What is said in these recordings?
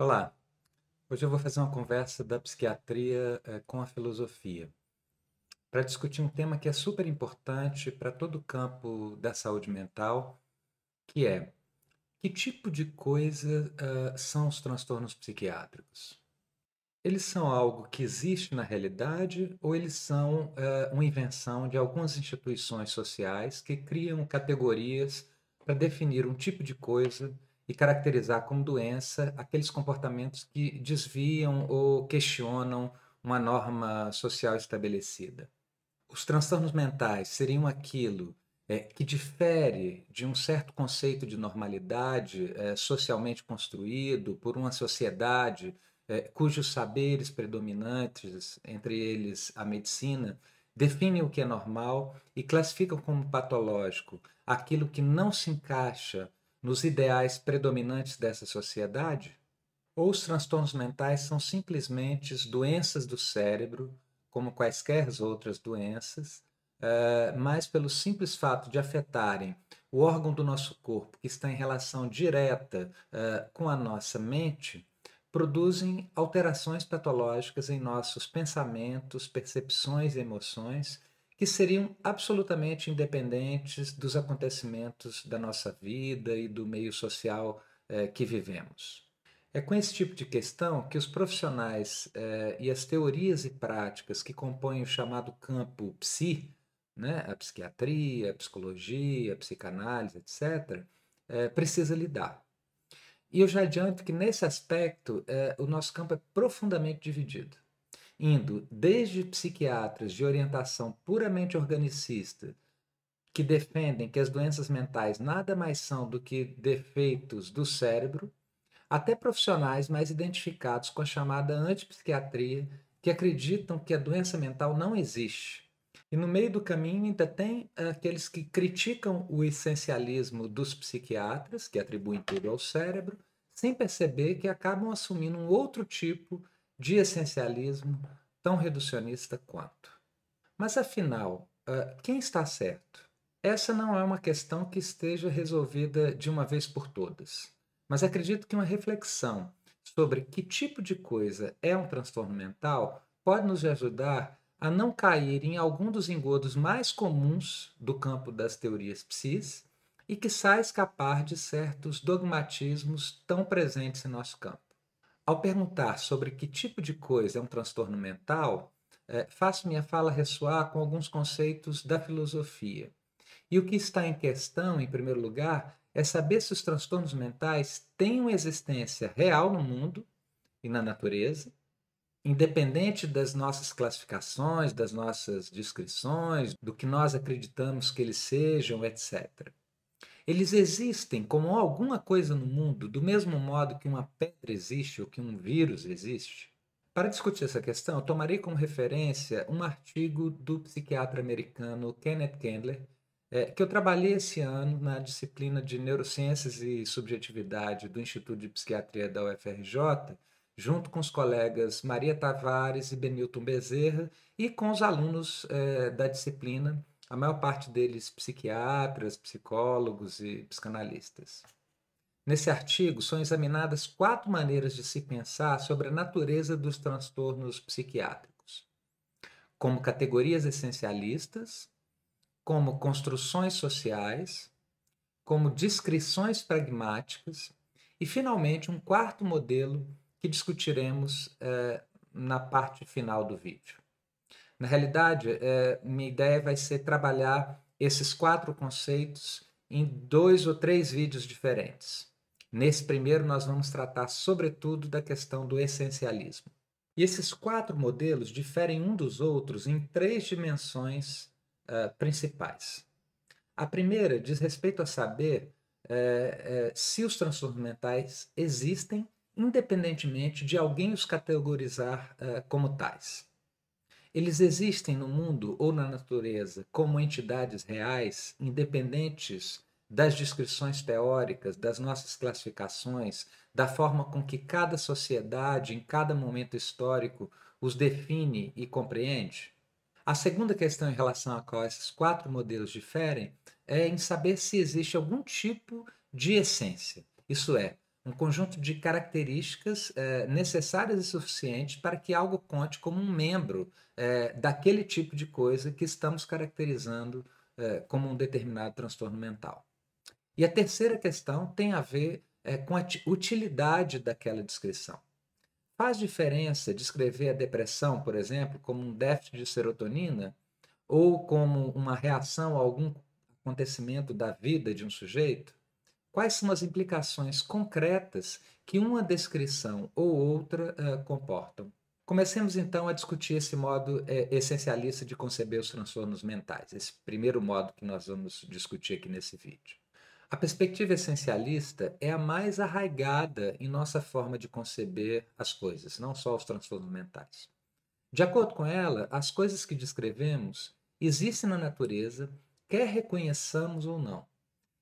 Olá, hoje eu vou fazer uma conversa da psiquiatria eh, com a filosofia, para discutir um tema que é super importante para todo o campo da saúde mental, que é que tipo de coisa uh, são os transtornos psiquiátricos? Eles são algo que existe na realidade ou eles são uh, uma invenção de algumas instituições sociais que criam categorias para definir um tipo de coisa e caracterizar como doença aqueles comportamentos que desviam ou questionam uma norma social estabelecida? Os transtornos mentais seriam aquilo é, que difere de um certo conceito de normalidade é, socialmente construído por uma sociedade é, cujos saberes predominantes, entre eles a medicina, definem o que é normal e classificam como patológico aquilo que não se encaixa nos ideais predominantes dessa sociedade? Ou os transtornos mentais são simplesmente doenças do cérebro, como quaisquer outras doenças, uh, mas pelo simples fato de afetarem o órgão do nosso corpo que está em relação direta uh, com a nossa mente, produzem alterações patológicas em nossos pensamentos, percepções e emoções que seriam absolutamente independentes dos acontecimentos da nossa vida e do meio social eh, que vivemos. É com esse tipo de questão que os profissionais eh, e as teorias e práticas que compõem o chamado campo psi, né, a psiquiatria, a psicologia, a psicanálise, etc., é, precisa lidar. E eu já adianto que, nesse aspecto, é, o nosso campo é profundamente dividido, indo desde psiquiatras de orientação puramente organicista, que defendem que as doenças mentais nada mais são do que defeitos do cérebro, até profissionais mais identificados com a chamada antipsiquiatria, que acreditam que a doença mental não existe. E no meio do caminho ainda tem aqueles que criticam o essencialismo dos psiquiatras, que atribuem tudo ao cérebro, sem perceber que acabam assumindo um outro tipo essencialismo tão reducionista quanto. Mas afinal, quem está certo? Essa não é uma questão que esteja resolvida de uma vez por todas, mas acredito que uma reflexão sobre que tipo de coisa é um transtorno mental pode nos ajudar a não cair em algum dos engodos mais comuns do campo das teorias psis e que sai escapar de certos dogmatismos tão presentes em nosso campo. Ao perguntar sobre que tipo de coisa é um transtorno mental, é, faço minha fala ressoar com alguns conceitos da filosofia. E o que está em questão, em primeiro lugar, é saber se os transtornos mentais têm uma existência real no mundo e na natureza, independente das nossas classificações, das nossas descrições, do que nós acreditamos que eles sejam, etc. Eles existem como alguma coisa no mundo, do mesmo modo que uma pedra existe ou que um vírus existe. Para discutir essa questão, eu tomarei como referência um artigo do psiquiatra americano Kenneth Kendler, é, que eu trabalhei esse ano na disciplina de Neurociências e Subjetividade do Instituto de Psiquiatria da UFRJ, junto com os colegas Maria Tavares e Benilton Bezerra e com os alunos eh, da disciplina, a maior parte deles psiquiatras, psicólogos e psicanalistas. Nesse artigo são examinadas quatro maneiras de se pensar sobre a natureza dos transtornos psiquiátricos, como categorias essencialistas, como construções sociais, como descrições pragmáticas e, finalmente, um quarto modelo que discutiremos é, na parte final do vídeo. Na realidade, é, minha ideia vai ser trabalhar esses quatro conceitos em dois ou três vídeos diferentes. Nesse primeiro, nós vamos tratar, sobretudo, da questão do essencialismo. E esses quatro modelos diferem um dos outros em três dimensões uh, principais. A primeira diz respeito a saber uh, uh, se os transtornos mentais existem independentemente de alguém os categorizar como tais. Eles existem no mundo ou na natureza como entidades reais, independentes das descrições teóricas, das nossas classificações, da forma com que cada sociedade, em cada momento histórico, os define e compreende? A segunda questão em relação a qual esses quatro modelos diferem é em saber se existe algum tipo de essência, isso é, um conjunto de características é, necessárias e suficientes para que algo conte como um membro é, daquele tipo de coisa que estamos caracterizando é, como um determinado transtorno mental. E a terceira questão tem a ver com a utilidade daquela descrição. Faz diferença descrever a depressão, por exemplo, como um déficit de serotonina ou como uma reação a algum acontecimento da vida de um sujeito? Quais são as implicações concretas que uma descrição ou outra uh, comportam? Comecemos então a discutir esse modo é, essencialista de conceber os transtornos mentais, esse primeiro modo que nós vamos discutir aqui nesse vídeo. A perspectiva essencialista é a mais arraigada em nossa forma de conceber as coisas, não só os transtornos mentais. De acordo com ela, as coisas que descrevemos existem na natureza, quer reconheçamos ou não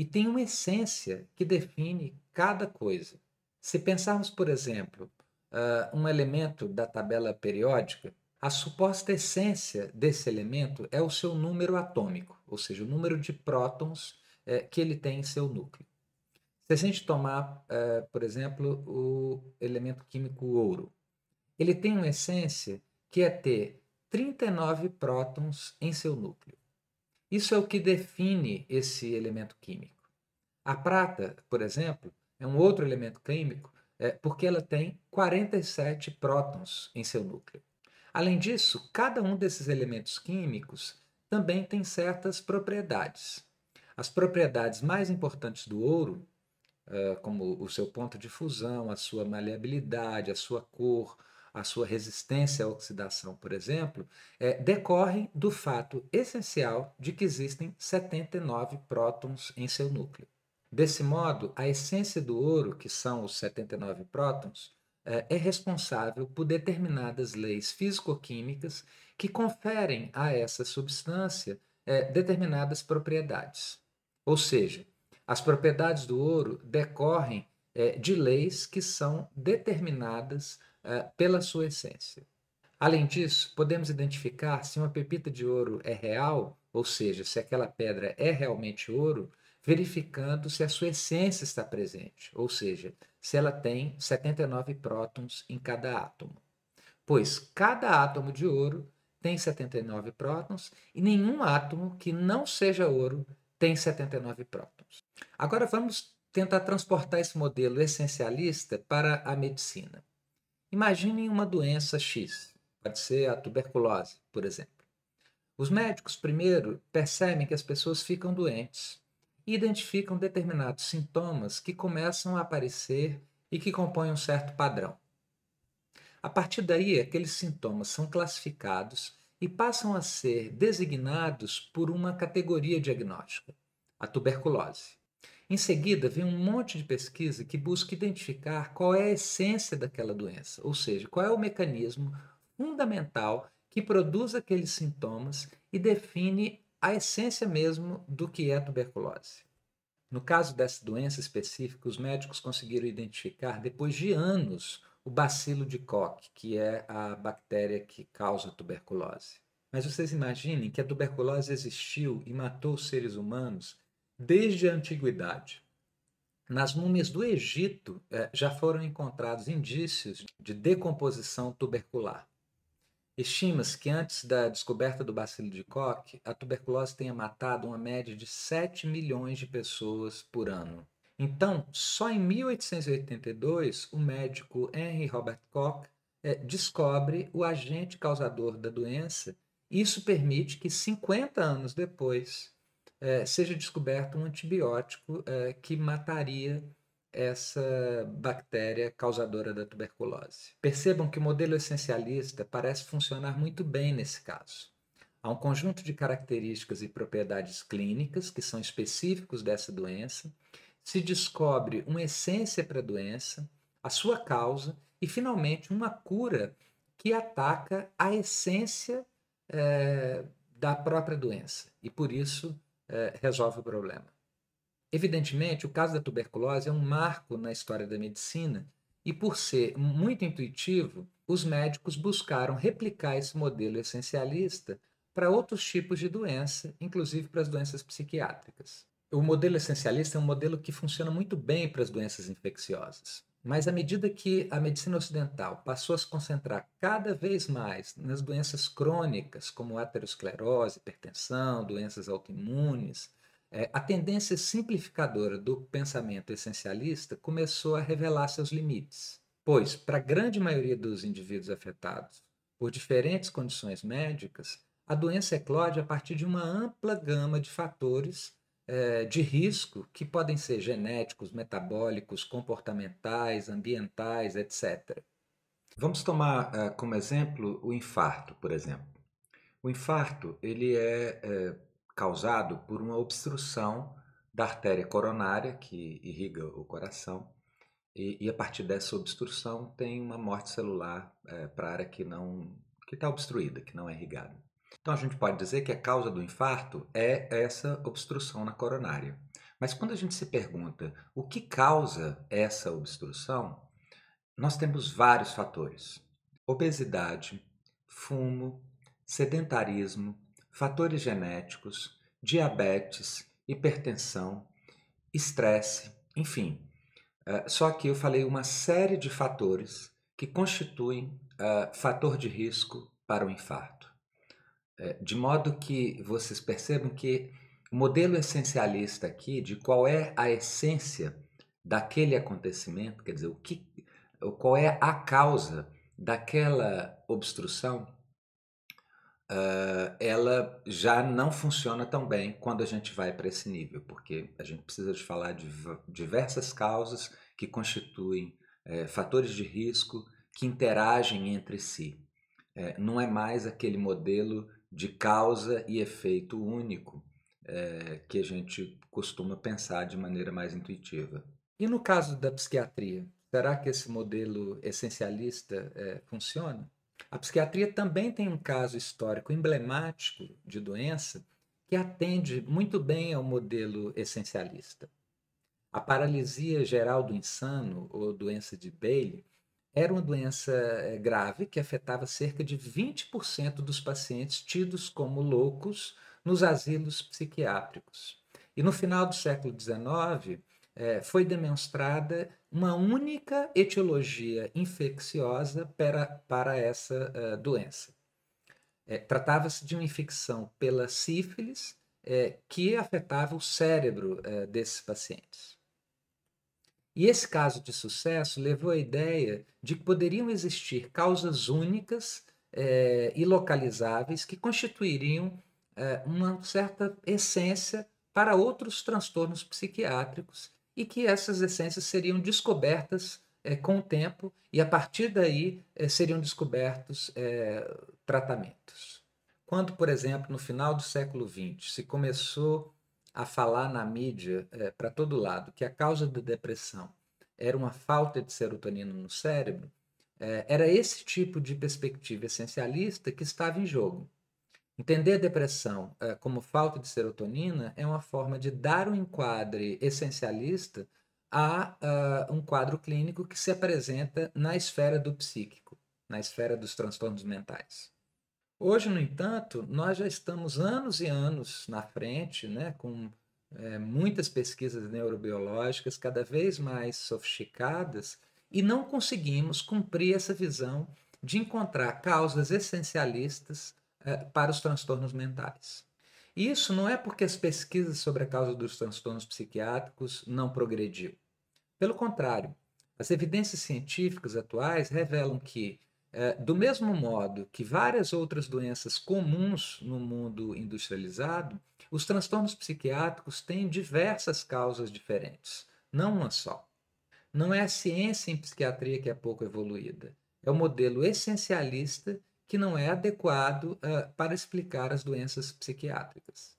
e tem uma essência que define cada coisa. Se pensarmos, por exemplo, uh, um elemento da tabela periódica, a suposta essência desse elemento é o seu número atômico, ou seja, o número de prótons uh, que ele tem em seu núcleo. Se a gente tomar, uh, por exemplo, o elemento químico ouro, ele tem uma essência que é ter 39 prótons em seu núcleo. Isso é o que define esse elemento químico. A prata, por exemplo, é um outro elemento químico é, porque ela tem 47 prótons em seu núcleo. Além disso, cada um desses elementos químicos também tem certas propriedades. As propriedades mais importantes do ouro, é, como o seu ponto de fusão, a sua maleabilidade, a sua cor, a sua resistência à oxidação, por exemplo, é, decorrem do fato essencial de que existem 79 prótons em seu núcleo. Desse modo, a essência do ouro, que são os 79 prótons, é, é responsável por determinadas leis físico-químicas que conferem a essa substância é, determinadas propriedades. Ou seja, as propriedades do ouro decorrem é, de leis que são determinadas uh, pela sua essência. Além disso, podemos identificar se uma pepita de ouro é real, ou seja, se aquela pedra é realmente ouro, verificando se a sua essência está presente, ou seja, se ela tem 79 prótons em cada átomo. Pois cada átomo de ouro tem 79 prótons e nenhum átomo que não seja ouro tem 79 prótons. Agora vamos tentar transportar esse modelo essencialista para a medicina. Imaginem uma doença X, pode ser a tuberculose, por exemplo. Os médicos, primeiro, percebem que as pessoas ficam doentes e identificam determinados sintomas que começam a aparecer e que compõem um certo padrão. A partir daí, aqueles sintomas são classificados e passam a ser designados por uma categoria diagnóstica, a tuberculose. Em seguida, vem um monte de pesquisa que busca identificar qual é a essência daquela doença, ou seja, qual é o mecanismo fundamental que produz aqueles sintomas e define a essência mesmo do que é a tuberculose. No caso dessa doença específica, os médicos conseguiram identificar, depois de anos, o bacilo de Koch, que é a bactéria que causa tuberculose. Mas vocês imaginem que a tuberculose existiu e matou os seres humanos desde a antiguidade. Nas múmias do Egito eh, já foram encontrados indícios de decomposição tubercular. Estima-se que antes da descoberta do bacilo de Koch, a tuberculose tenha matado uma média de 7 milhões de pessoas por ano. Então, só em 1882, o médico Henry Robert Koch eh, descobre o agente causador da doença. Isso permite que 50 anos depois, é, seja descoberto um antibiótico é, que mataria essa bactéria causadora da tuberculose. Percebam que o modelo essencialista parece funcionar muito bem nesse caso. Há um conjunto de características e propriedades clínicas que são específicos dessa doença, se descobre uma essência para a doença, a sua causa e, finalmente, uma cura que ataca a essência é, da própria doença e, por isso, é, resolve o problema. Evidentemente, o caso da tuberculose é um marco na história da medicina e, por ser muito intuitivo, os médicos buscaram replicar esse modelo essencialista para outros tipos de doença, inclusive para as doenças psiquiátricas. O modelo essencialista é um modelo que funciona muito bem para as doenças infecciosas. Mas à medida que a medicina ocidental passou a se concentrar cada vez mais nas doenças crônicas, como aterosclerose, hipertensão, doenças autoimunes, é, a tendência simplificadora do pensamento essencialista começou a revelar seus limites. Pois, para a grande maioria dos indivíduos afetados por diferentes condições médicas, a doença eclode a partir de uma ampla gama de fatores é, de risco que podem ser genéticos, metabólicos, comportamentais, ambientais, etc. Vamos tomar uh, como exemplo o infarto, por exemplo. O infarto ele é, é causado por uma obstrução da artéria coronária que irriga o coração e, e a partir dessa obstrução tem uma morte celular para a área que não que está obstruída, que não é irrigada. Então a gente pode dizer que a causa do infarto é essa obstrução na coronária. Mas quando a gente se pergunta o que causa essa obstrução, nós temos vários fatores: obesidade, fumo, sedentarismo, fatores genéticos, diabetes, hipertensão, estresse, enfim. Uh, só que eu falei uma série de fatores que constituem uh, fator de risco para o infarto. É, de modo que vocês percebam que o modelo essencialista aqui de qual é a essência daquele acontecimento, quer dizer, o que, qual é a causa daquela obstrução, uh, ela já não funciona tão bem quando a gente vai para esse nível, porque a gente precisa de falar de diversas causas que constituem é, fatores de risco que interagem entre si. É, não é mais aquele modelo de causa e efeito único é, que a gente costuma pensar de maneira mais intuitiva. E no caso da psiquiatria, será que esse modelo essencialista é, funciona? A psiquiatria também tem um caso histórico emblemático de doença que atende muito bem ao modelo essencialista. A paralisia geral do insano, ou doença de Bailey, era uma doença eh, grave que afetava cerca de 20% dos pacientes tidos como loucos nos asilos psiquiátricos. E no final do século XIX, eh, foi demonstrada uma única etiologia infecciosa para, para essa uh, doença. Tratava-se de uma infecção pela sífilis que afetava o cérebro desses pacientes. E esse caso de sucesso levou à ideia de que poderiam existir causas únicas é, e localizáveis que constituiriam é, uma certa essência para outros transtornos psiquiátricos e que essas essências seriam descobertas é, com o tempo e a partir daí seriam descobertos tratamentos. Quando, por exemplo, no final do século XX se começou a falar na mídia é, para todo lado que a causa da depressão era uma falta de serotonina no cérebro, é, era esse tipo de perspectiva essencialista que estava em jogo. Entender a depressão é, como falta de serotonina é uma forma de dar um enquadre essencialista a uh, um quadro clínico que se apresenta na esfera do psíquico, na esfera dos transtornos mentais. Hoje, no entanto, nós já estamos anos e anos na frente, né, com é, muitas pesquisas neurobiológicas cada vez mais sofisticadas e não conseguimos cumprir essa visão de encontrar causas essencialistas é, para os transtornos mentais. Isso não é porque as pesquisas sobre a causa dos transtornos psiquiátricos não progrediu. Pelo contrário, as evidências científicas atuais revelam que do mesmo modo que várias outras doenças comuns no mundo industrializado, os transtornos psiquiátricos têm diversas causas diferentes, não uma só. Não é a ciência em psiquiatria que é pouco evoluída, é o modelo essencialista que não é adequado uh, para explicar as doenças psiquiátricas.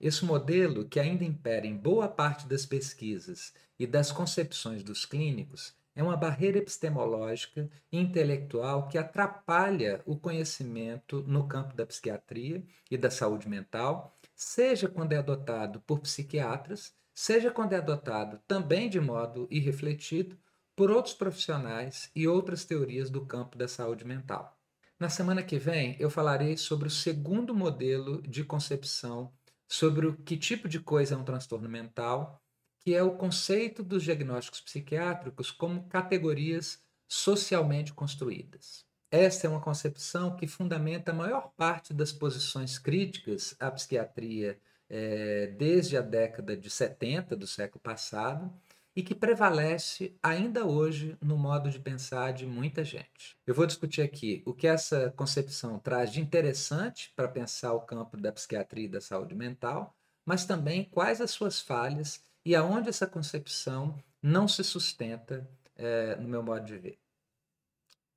Esse modelo, que ainda impera em boa parte das pesquisas e das concepções dos clínicos, é uma barreira epistemológica e intelectual que atrapalha o conhecimento no campo da psiquiatria e da saúde mental, seja quando é adotado por psiquiatras, seja quando é adotado também de modo irrefletido por outros profissionais e outras teorias do campo da saúde mental. Na semana que vem, eu falarei sobre o segundo modelo de concepção sobre o que tipo de coisa é um transtorno mental, que é o conceito dos diagnósticos psiquiátricos como categorias socialmente construídas. Esta é uma concepção que fundamenta a maior parte das posições críticas à psiquiatria é, desde a década de 70 do século passado e que prevalece ainda hoje no modo de pensar de muita gente. Eu vou discutir aqui o que essa concepção traz de interessante para pensar o campo da psiquiatria e da saúde mental, mas também quais as suas falhas e aonde essa concepção não se sustenta é, no meu modo de ver.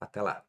Até lá.